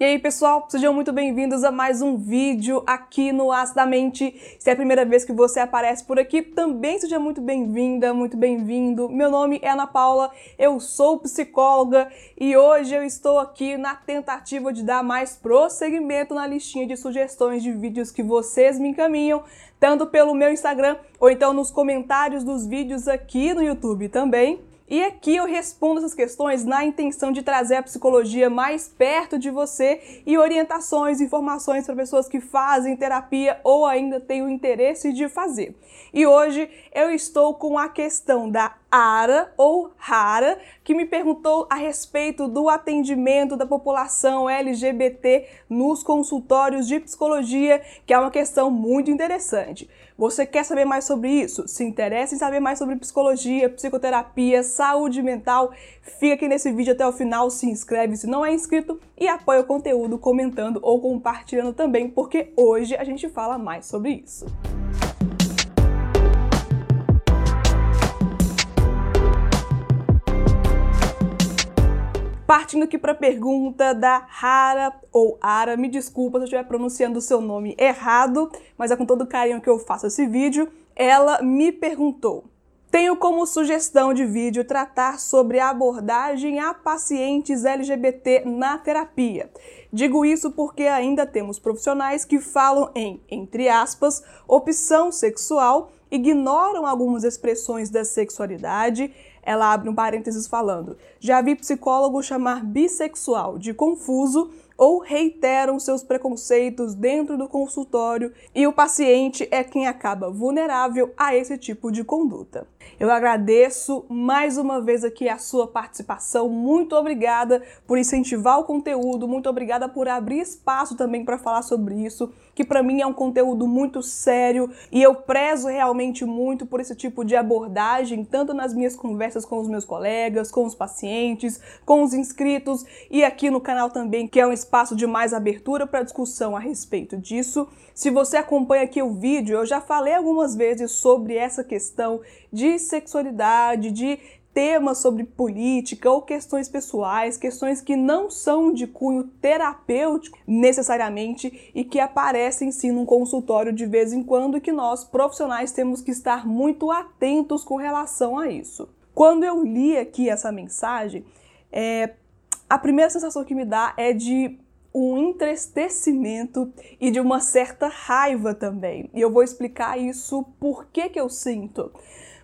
E aí, pessoal, sejam muito bem-vindos a mais um vídeo aqui no Acidamente. Se é a primeira vez que você aparece por aqui, também seja muito bem-vinda, muito bem-vindo. Meu nome é Ana Paula, eu sou psicóloga e hoje eu estou aqui na tentativa de dar mais prosseguimento na listinha de sugestões de vídeos que vocês me encaminham, tanto pelo meu Instagram ou então nos comentários dos vídeos aqui no YouTube também. E aqui eu respondo essas questões na intenção de trazer a psicologia mais perto de você e orientações, informações para pessoas que fazem terapia ou ainda têm o interesse de fazer. E hoje eu estou com a questão da Ara ou Rara, que me perguntou a respeito do atendimento da população LGBT nos consultórios de psicologia, que é uma questão muito interessante. Você quer saber mais sobre isso? Se interessa em saber mais sobre psicologia, psicoterapia, saúde mental? Fica aqui nesse vídeo até o final, se inscreve se não é inscrito e apoia o conteúdo comentando ou compartilhando também, porque hoje a gente fala mais sobre isso. Partindo aqui para a pergunta da Rara ou Ara, me desculpa se eu estiver pronunciando o seu nome errado, mas é com todo carinho que eu faço esse vídeo. Ela me perguntou: tenho como sugestão de vídeo tratar sobre a abordagem a pacientes LGBT na terapia. Digo isso porque ainda temos profissionais que falam em, entre aspas, opção sexual, ignoram algumas expressões da sexualidade ela abre um parênteses falando: já vi psicólogo chamar bissexual de confuso ou reiteram seus preconceitos dentro do consultório e o paciente é quem acaba vulnerável a esse tipo de conduta. Eu agradeço mais uma vez aqui a sua participação. Muito obrigada por incentivar o conteúdo, muito obrigada por abrir espaço também para falar sobre isso, que para mim é um conteúdo muito sério e eu prezo realmente muito por esse tipo de abordagem, tanto nas minhas conversas com os meus colegas, com os pacientes, com os inscritos e aqui no canal também, que é um espaço de mais abertura para discussão a respeito disso. Se você acompanha aqui o vídeo, eu já falei algumas vezes sobre essa questão de sexualidade, de temas sobre política ou questões pessoais, questões que não são de cunho terapêutico necessariamente e que aparecem sim num consultório de vez em quando e que nós profissionais temos que estar muito atentos com relação a isso. Quando eu li aqui essa mensagem, é, a primeira sensação que me dá é de um entristecimento e de uma certa raiva também. E eu vou explicar isso por que, que eu sinto.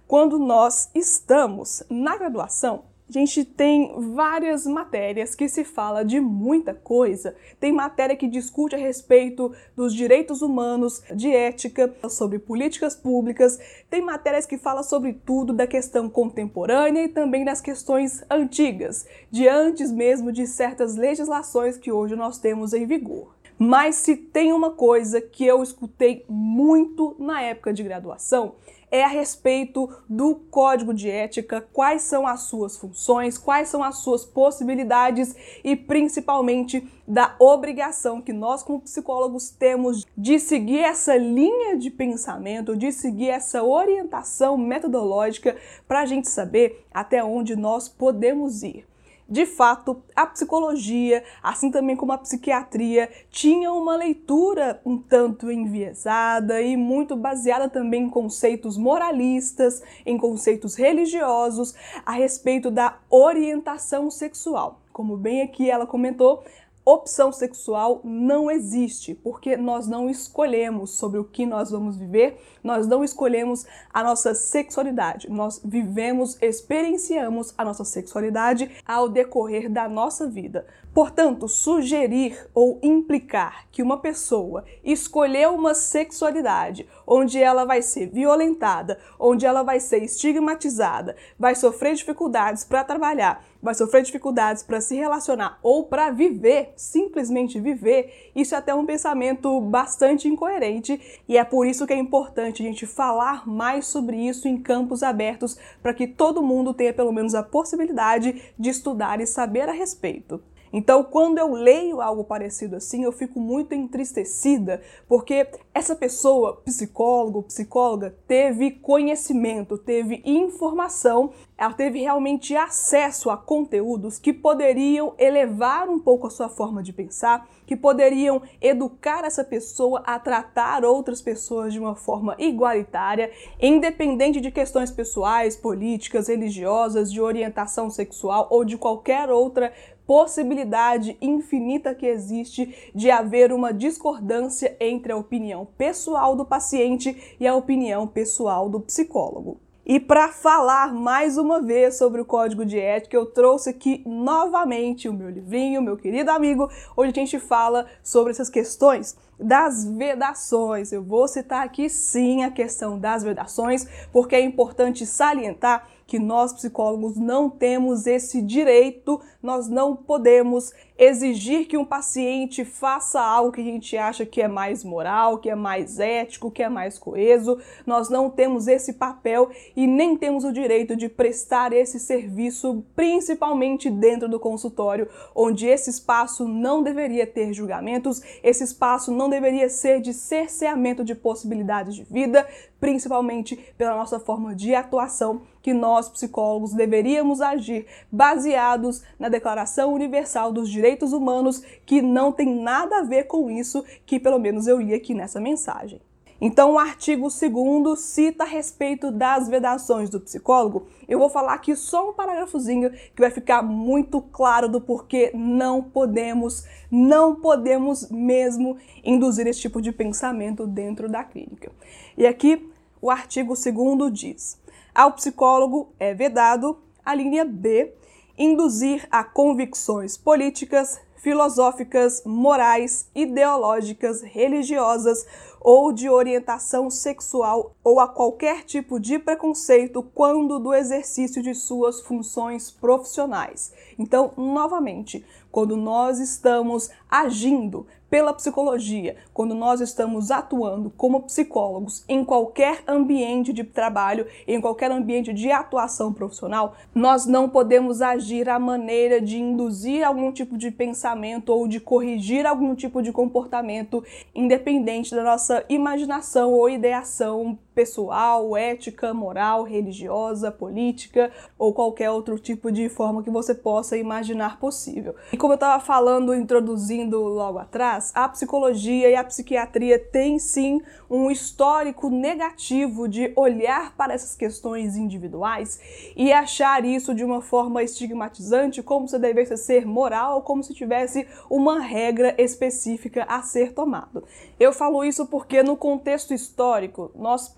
Quando nós estamos na graduação, a gente tem várias matérias que se fala de muita coisa. Tem matéria que discute a respeito dos direitos humanos, de ética, sobre políticas públicas. Tem matérias que falam sobre tudo da questão contemporânea e também das questões antigas, de antes mesmo de certas legislações que hoje nós temos em vigor. Mas se tem uma coisa que eu escutei muito na época de graduação, é a respeito do código de ética, quais são as suas funções, quais são as suas possibilidades e principalmente da obrigação que nós como psicólogos temos de seguir essa linha de pensamento, de seguir essa orientação metodológica para a gente saber até onde nós podemos ir. De fato, a psicologia, assim também como a psiquiatria, tinha uma leitura um tanto enviesada e muito baseada também em conceitos moralistas, em conceitos religiosos a respeito da orientação sexual. Como bem aqui ela comentou, opção sexual não existe, porque nós não escolhemos sobre o que nós vamos viver, nós não escolhemos a nossa sexualidade, nós vivemos, experienciamos a nossa sexualidade ao decorrer da nossa vida. Portanto, sugerir ou implicar que uma pessoa escolheu uma sexualidade onde ela vai ser violentada, onde ela vai ser estigmatizada, vai sofrer dificuldades para trabalhar, vai sofrer dificuldades para se relacionar ou para viver, simplesmente viver, isso é até um pensamento bastante incoerente e é por isso que é importante a gente falar mais sobre isso em campos abertos para que todo mundo tenha pelo menos a possibilidade de estudar e saber a respeito. Então, quando eu leio algo parecido assim, eu fico muito entristecida, porque essa pessoa, psicólogo, psicóloga, teve conhecimento, teve informação, ela teve realmente acesso a conteúdos que poderiam elevar um pouco a sua forma de pensar, que poderiam educar essa pessoa a tratar outras pessoas de uma forma igualitária, independente de questões pessoais, políticas, religiosas, de orientação sexual ou de qualquer outra possibilidade infinita que existe de haver uma discordância entre a opinião pessoal do paciente e a opinião pessoal do psicólogo. E para falar mais uma vez sobre o código de ética, eu trouxe aqui novamente o meu livrinho, meu querido amigo, onde a gente fala sobre essas questões das vedações. Eu vou citar aqui sim a questão das vedações, porque é importante salientar que nós psicólogos não temos esse direito, nós não podemos exigir que um paciente faça algo que a gente acha que é mais moral, que é mais ético, que é mais coeso. Nós não temos esse papel e nem temos o direito de prestar esse serviço, principalmente dentro do consultório, onde esse espaço não deveria ter julgamentos, esse espaço não deveria ser de cerceamento de possibilidades de vida, principalmente pela nossa forma de atuação, que nós psicólogos deveríamos agir baseados na Declaração Universal dos Direitos Humanos, que não tem nada a ver com isso que pelo menos eu li aqui nessa mensagem. Então, o artigo 2 cita a respeito das vedações do psicólogo. Eu vou falar aqui só um parágrafozinho que vai ficar muito claro do porquê não podemos, não podemos mesmo induzir esse tipo de pensamento dentro da clínica. E aqui o artigo 2 diz: ao psicólogo é vedado, a linha B, induzir a convicções políticas, filosóficas, morais, ideológicas, religiosas ou de orientação sexual ou a qualquer tipo de preconceito quando do exercício de suas funções profissionais. Então, novamente, quando nós estamos agindo pela psicologia, quando nós estamos atuando como psicólogos em qualquer ambiente de trabalho, em qualquer ambiente de atuação profissional, nós não podemos agir à maneira de induzir algum tipo de pensamento ou de corrigir algum tipo de comportamento, independente da nossa imaginação ou ideação pessoal, ética, moral, religiosa, política ou qualquer outro tipo de forma que você possa imaginar possível. E como eu estava falando, introduzindo logo atrás, a psicologia e a psiquiatria têm sim um histórico negativo de olhar para essas questões individuais e achar isso de uma forma estigmatizante, como se devesse ser moral, como se tivesse uma regra específica a ser tomado. Eu falo isso porque no contexto histórico nós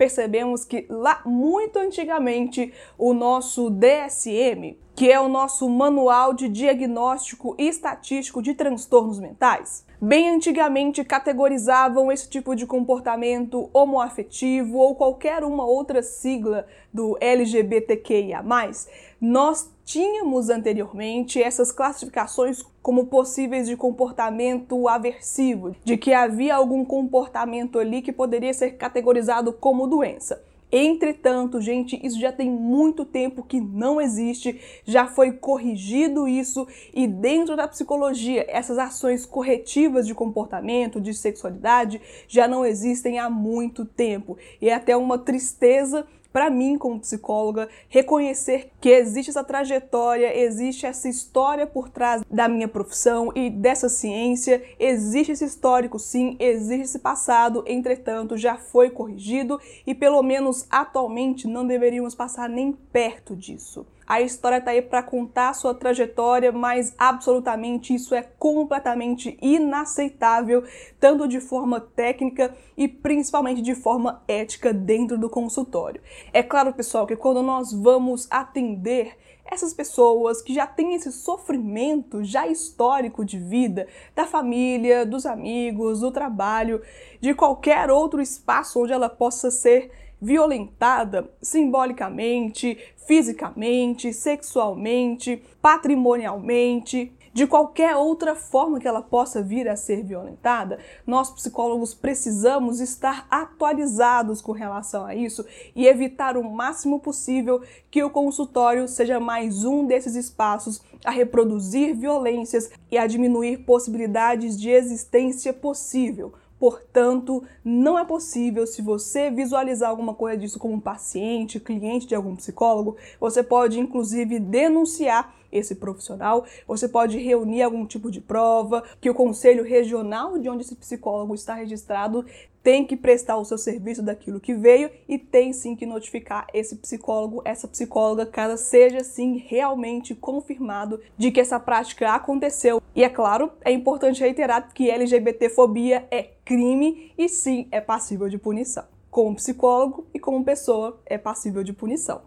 que lá muito antigamente o nosso DSM, que é o nosso Manual de Diagnóstico e Estatístico de Transtornos Mentais, bem antigamente categorizavam esse tipo de comportamento homoafetivo ou qualquer uma outra sigla do LGBTQIA. Nós tínhamos anteriormente essas classificações como possíveis de comportamento aversivo, de que havia algum comportamento ali que poderia ser categorizado como doença. Entretanto, gente, isso já tem muito tempo que não existe, já foi corrigido isso e dentro da psicologia, essas ações corretivas de comportamento, de sexualidade já não existem há muito tempo. E é até uma tristeza para mim, como psicóloga, reconhecer que existe essa trajetória, existe essa história por trás da minha profissão e dessa ciência, existe esse histórico sim, existe esse passado, entretanto, já foi corrigido e pelo menos atualmente não deveríamos passar nem perto disso. A história está aí para contar a sua trajetória, mas absolutamente isso é completamente inaceitável, tanto de forma técnica e principalmente de forma ética dentro do consultório. É claro, pessoal, que quando nós vamos atender essas pessoas que já têm esse sofrimento já histórico de vida, da família, dos amigos, do trabalho, de qualquer outro espaço onde ela possa ser violentada simbolicamente, fisicamente, sexualmente, patrimonialmente, de qualquer outra forma que ela possa vir a ser violentada, nós psicólogos precisamos estar atualizados com relação a isso e evitar o máximo possível que o consultório seja mais um desses espaços a reproduzir violências e a diminuir possibilidades de existência possível Portanto, não é possível, se você visualizar alguma coisa disso como paciente, cliente de algum psicólogo, você pode inclusive denunciar esse profissional, você pode reunir algum tipo de prova, que o conselho regional de onde esse psicólogo está registrado tem que prestar o seu serviço daquilo que veio e tem sim que notificar esse psicólogo, essa psicóloga, caso seja sim realmente confirmado de que essa prática aconteceu. E é claro, é importante reiterar que LGBTfobia é crime e sim é passível de punição. Como psicólogo e como pessoa é passível de punição.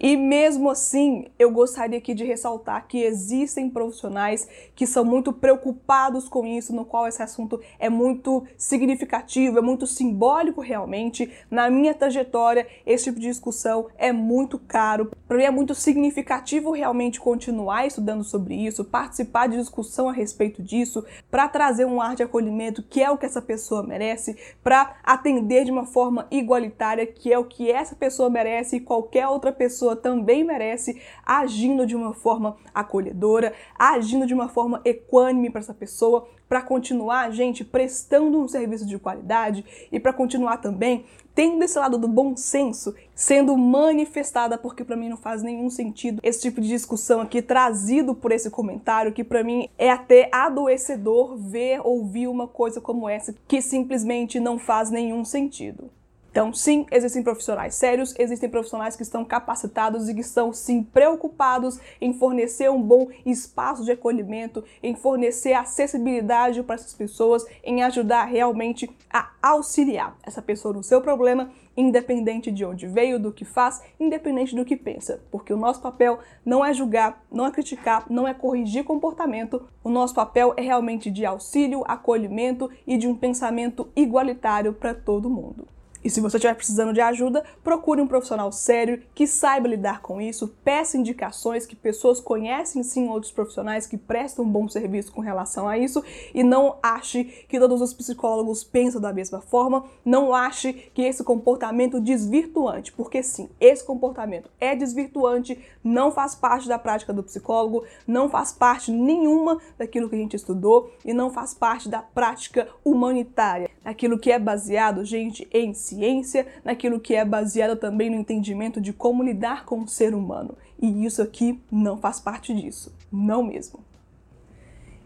E mesmo assim, eu gostaria aqui de ressaltar que existem profissionais que são muito preocupados com isso, no qual esse assunto é muito significativo, é muito simbólico realmente. Na minha trajetória, esse tipo de discussão é muito caro. Para mim é muito significativo realmente continuar estudando sobre isso, participar de discussão a respeito disso, para trazer um ar de acolhimento que é o que essa pessoa merece, para atender de uma forma igualitária, que é o que essa pessoa merece e qualquer outra pessoa pessoa também merece, agindo de uma forma acolhedora, agindo de uma forma equânime para essa pessoa, para continuar, gente, prestando um serviço de qualidade e para continuar também tendo esse lado do bom senso sendo manifestada, porque para mim não faz nenhum sentido esse tipo de discussão aqui trazido por esse comentário, que para mim é até adoecedor ver, ouvir uma coisa como essa que simplesmente não faz nenhum sentido. Então, sim, existem profissionais sérios, existem profissionais que estão capacitados e que estão sim preocupados em fornecer um bom espaço de acolhimento, em fornecer acessibilidade para essas pessoas, em ajudar realmente a auxiliar essa pessoa no seu problema, independente de onde veio, do que faz, independente do que pensa, porque o nosso papel não é julgar, não é criticar, não é corrigir comportamento, o nosso papel é realmente de auxílio, acolhimento e de um pensamento igualitário para todo mundo. E se você estiver precisando de ajuda, procure um profissional sério que saiba lidar com isso, peça indicações que pessoas conhecem sim outros profissionais que prestam um bom serviço com relação a isso e não ache que todos os psicólogos pensam da mesma forma, não ache que esse comportamento desvirtuante, porque sim, esse comportamento é desvirtuante, não faz parte da prática do psicólogo, não faz parte nenhuma daquilo que a gente estudou e não faz parte da prática humanitária, aquilo que é baseado, gente, em ciência, naquilo que é baseado também no entendimento de como lidar com o ser humano. E isso aqui não faz parte disso, não mesmo.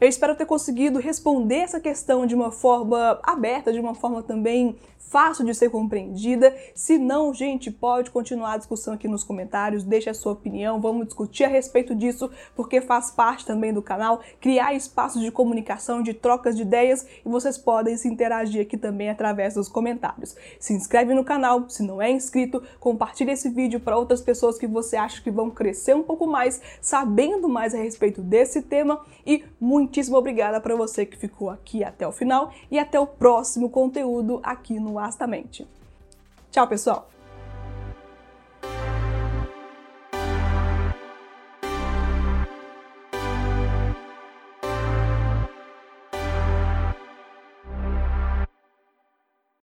Eu espero ter conseguido responder essa questão de uma forma aberta, de uma forma também fácil de ser compreendida. Se não, gente, pode continuar a discussão aqui nos comentários, deixe a sua opinião, vamos discutir a respeito disso, porque faz parte também do canal criar espaços de comunicação, de trocas de ideias e vocês podem se interagir aqui também através dos comentários. Se inscreve no canal, se não é inscrito, compartilhe esse vídeo para outras pessoas que você acha que vão crescer um pouco mais, sabendo mais a respeito desse tema e muitíssimo obrigada para você que ficou aqui até o final e até o próximo conteúdo aqui no Astamente. Tchau, pessoal!